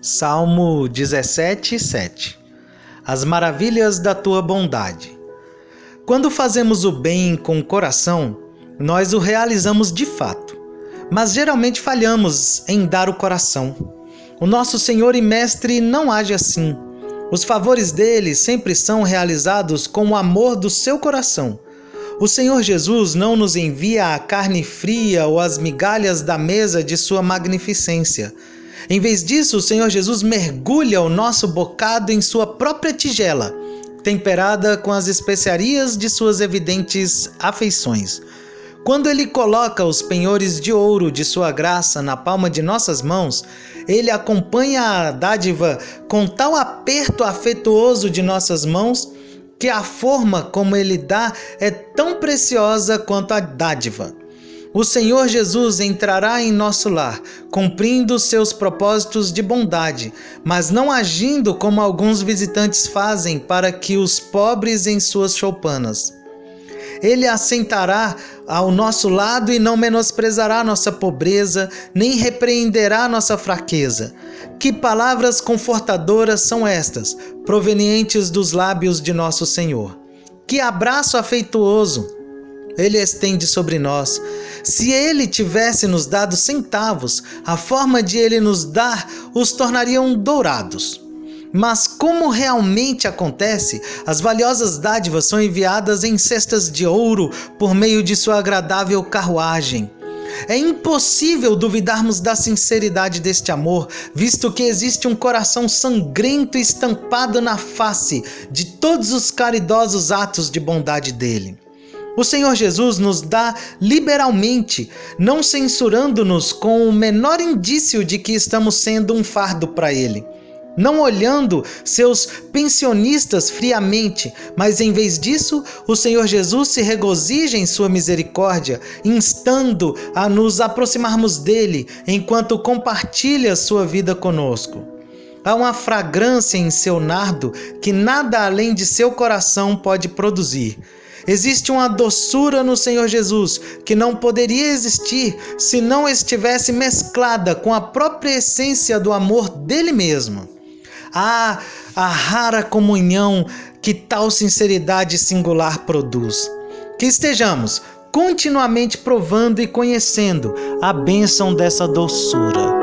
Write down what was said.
Salmo 17, 7 As maravilhas da tua bondade. Quando fazemos o bem com o coração, nós o realizamos de fato, mas geralmente falhamos em dar o coração. O nosso Senhor e Mestre não age assim. Os favores dele sempre são realizados com o amor do seu coração. O Senhor Jesus não nos envia a carne fria ou as migalhas da mesa de sua magnificência. Em vez disso, o Senhor Jesus mergulha o nosso bocado em sua própria tigela, temperada com as especiarias de suas evidentes afeições. Quando ele coloca os penhores de ouro de sua graça na palma de nossas mãos, ele acompanha a dádiva com tal aperto afetuoso de nossas mãos que a forma como ele dá é tão preciosa quanto a dádiva. O Senhor Jesus entrará em nosso lar, cumprindo seus propósitos de bondade, mas não agindo como alguns visitantes fazem para que os pobres em suas choupanas. Ele assentará ao nosso lado e não menosprezará nossa pobreza, nem repreenderá nossa fraqueza. Que palavras confortadoras são estas, provenientes dos lábios de nosso Senhor. Que abraço afetuoso ele estende sobre nós. Se ele tivesse nos dado centavos, a forma de ele nos dar os tornariam dourados. Mas como realmente acontece, as valiosas dádivas são enviadas em cestas de ouro por meio de sua agradável carruagem. É impossível duvidarmos da sinceridade deste amor, visto que existe um coração sangrento estampado na face de todos os caridosos atos de bondade dele. O Senhor Jesus nos dá liberalmente, não censurando-nos com o menor indício de que estamos sendo um fardo para Ele. Não olhando seus pensionistas friamente, mas em vez disso, o Senhor Jesus se regozija em Sua misericórdia, instando a nos aproximarmos dele enquanto compartilha sua vida conosco. Há uma fragrância em seu nardo que nada além de seu coração pode produzir. Existe uma doçura no Senhor Jesus que não poderia existir se não estivesse mesclada com a própria essência do amor dele mesmo. Ah, a rara comunhão que tal sinceridade singular produz. Que estejamos continuamente provando e conhecendo a bênção dessa doçura.